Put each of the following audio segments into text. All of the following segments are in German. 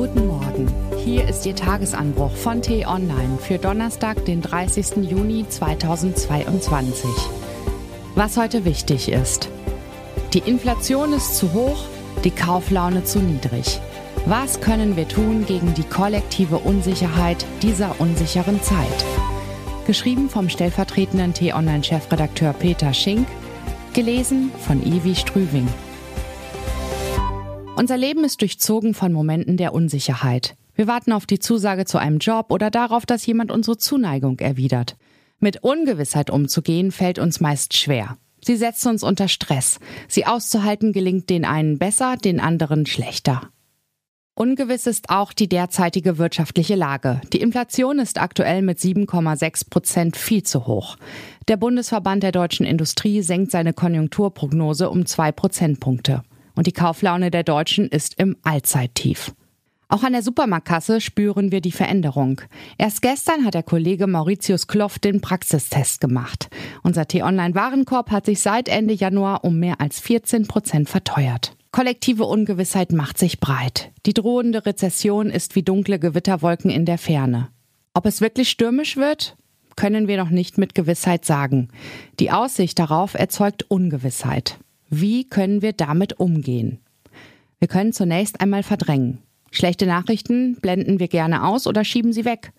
Guten Morgen. Hier ist Ihr Tagesanbruch von T-Online für Donnerstag, den 30. Juni 2022. Was heute wichtig ist. Die Inflation ist zu hoch, die Kauflaune zu niedrig. Was können wir tun gegen die kollektive Unsicherheit dieser unsicheren Zeit? Geschrieben vom stellvertretenden T-Online-Chefredakteur Peter Schink, gelesen von Ivi Strüving. Unser Leben ist durchzogen von Momenten der Unsicherheit. Wir warten auf die Zusage zu einem Job oder darauf, dass jemand unsere Zuneigung erwidert. Mit Ungewissheit umzugehen fällt uns meist schwer. Sie setzt uns unter Stress. Sie auszuhalten gelingt den einen besser, den anderen schlechter. Ungewiss ist auch die derzeitige wirtschaftliche Lage. Die Inflation ist aktuell mit 7,6 Prozent viel zu hoch. Der Bundesverband der deutschen Industrie senkt seine Konjunkturprognose um zwei Prozentpunkte und die Kauflaune der Deutschen ist im Allzeittief. Auch an der Supermarktkasse spüren wir die Veränderung. Erst gestern hat der Kollege Mauritius Kloff den Praxistest gemacht. Unser T-Online-Warenkorb hat sich seit Ende Januar um mehr als 14 Prozent verteuert. Kollektive Ungewissheit macht sich breit. Die drohende Rezession ist wie dunkle Gewitterwolken in der Ferne. Ob es wirklich stürmisch wird, können wir noch nicht mit Gewissheit sagen. Die Aussicht darauf erzeugt Ungewissheit. Wie können wir damit umgehen? Wir können zunächst einmal verdrängen. Schlechte Nachrichten blenden wir gerne aus oder schieben sie weg.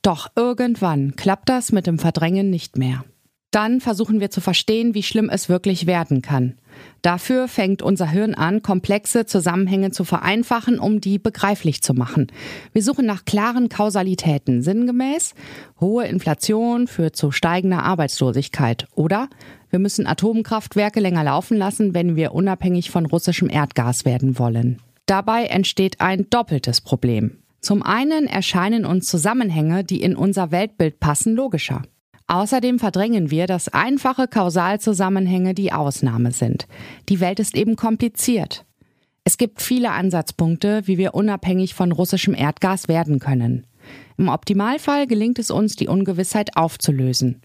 Doch irgendwann klappt das mit dem Verdrängen nicht mehr. Dann versuchen wir zu verstehen, wie schlimm es wirklich werden kann. Dafür fängt unser Hirn an, komplexe Zusammenhänge zu vereinfachen, um die begreiflich zu machen. Wir suchen nach klaren Kausalitäten. Sinngemäß, hohe Inflation führt zu steigender Arbeitslosigkeit. Oder wir müssen Atomkraftwerke länger laufen lassen, wenn wir unabhängig von russischem Erdgas werden wollen. Dabei entsteht ein doppeltes Problem. Zum einen erscheinen uns Zusammenhänge, die in unser Weltbild passen, logischer. Außerdem verdrängen wir, dass einfache Kausalzusammenhänge die Ausnahme sind. Die Welt ist eben kompliziert. Es gibt viele Ansatzpunkte, wie wir unabhängig von russischem Erdgas werden können. Im Optimalfall gelingt es uns, die Ungewissheit aufzulösen.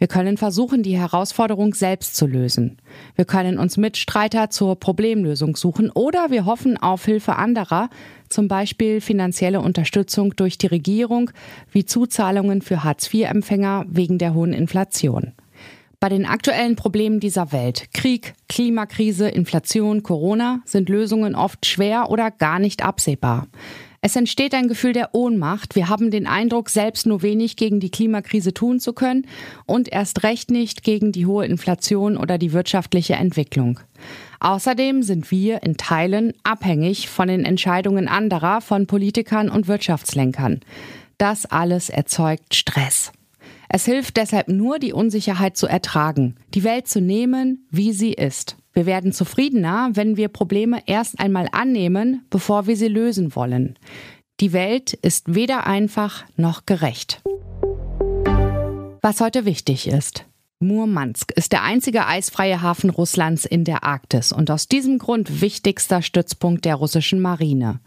Wir können versuchen, die Herausforderung selbst zu lösen. Wir können uns Mitstreiter zur Problemlösung suchen oder wir hoffen auf Hilfe anderer, zum Beispiel finanzielle Unterstützung durch die Regierung, wie Zuzahlungen für Hartz-IV-Empfänger wegen der hohen Inflation. Bei den aktuellen Problemen dieser Welt, Krieg, Klimakrise, Inflation, Corona, sind Lösungen oft schwer oder gar nicht absehbar. Es entsteht ein Gefühl der Ohnmacht. Wir haben den Eindruck, selbst nur wenig gegen die Klimakrise tun zu können und erst recht nicht gegen die hohe Inflation oder die wirtschaftliche Entwicklung. Außerdem sind wir in Teilen abhängig von den Entscheidungen anderer, von Politikern und Wirtschaftslenkern. Das alles erzeugt Stress. Es hilft deshalb nur, die Unsicherheit zu ertragen, die Welt zu nehmen, wie sie ist. Wir werden zufriedener, wenn wir Probleme erst einmal annehmen, bevor wir sie lösen wollen. Die Welt ist weder einfach noch gerecht. Was heute wichtig ist. Murmansk ist der einzige eisfreie Hafen Russlands in der Arktis und aus diesem Grund wichtigster Stützpunkt der russischen Marine.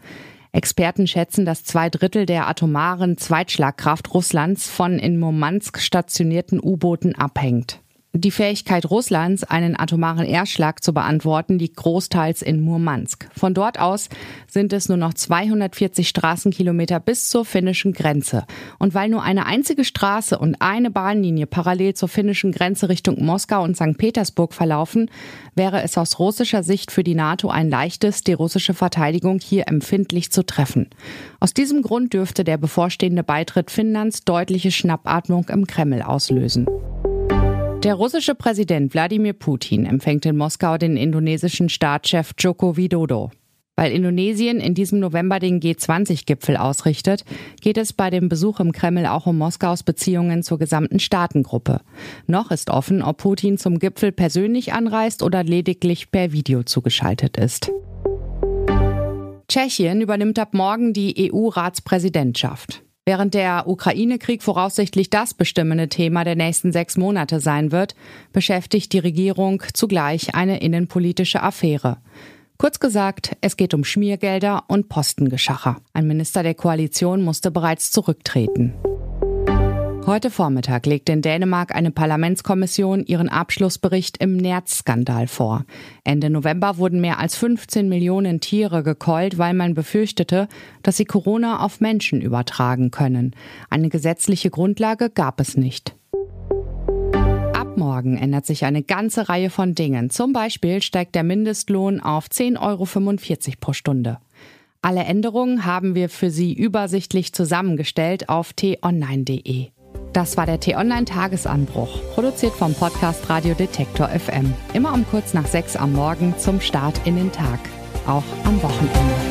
Experten schätzen, dass zwei Drittel der atomaren Zweitschlagkraft Russlands von in Murmansk stationierten U-Booten abhängt. Die Fähigkeit Russlands, einen atomaren Erstschlag zu beantworten, liegt großteils in Murmansk. Von dort aus sind es nur noch 240 Straßenkilometer bis zur finnischen Grenze. Und weil nur eine einzige Straße und eine Bahnlinie parallel zur finnischen Grenze Richtung Moskau und St. Petersburg verlaufen, wäre es aus russischer Sicht für die NATO ein leichtes, die russische Verteidigung hier empfindlich zu treffen. Aus diesem Grund dürfte der bevorstehende Beitritt Finnlands deutliche Schnappatmung im Kreml auslösen. Der russische Präsident Wladimir Putin empfängt in Moskau den indonesischen Staatschef Joko Widodo. Weil Indonesien in diesem November den G20-Gipfel ausrichtet, geht es bei dem Besuch im Kreml auch um Moskaus Beziehungen zur gesamten Staatengruppe. Noch ist offen, ob Putin zum Gipfel persönlich anreist oder lediglich per Video zugeschaltet ist. Tschechien übernimmt ab morgen die EU-Ratspräsidentschaft. Während der Ukraine-Krieg voraussichtlich das bestimmende Thema der nächsten sechs Monate sein wird, beschäftigt die Regierung zugleich eine innenpolitische Affäre. Kurz gesagt, es geht um Schmiergelder und Postengeschacher. Ein Minister der Koalition musste bereits zurücktreten. Heute Vormittag legt in Dänemark eine Parlamentskommission ihren Abschlussbericht im Nerz-Skandal vor. Ende November wurden mehr als 15 Millionen Tiere gekeult, weil man befürchtete, dass sie Corona auf Menschen übertragen können. Eine gesetzliche Grundlage gab es nicht. Ab morgen ändert sich eine ganze Reihe von Dingen. Zum Beispiel steigt der Mindestlohn auf 10,45 Euro pro Stunde. Alle Änderungen haben wir für Sie übersichtlich zusammengestellt auf t-online.de. Das war der T-Online-Tagesanbruch, produziert vom Podcast Radio Detektor FM. Immer um kurz nach sechs am Morgen zum Start in den Tag, auch am Wochenende.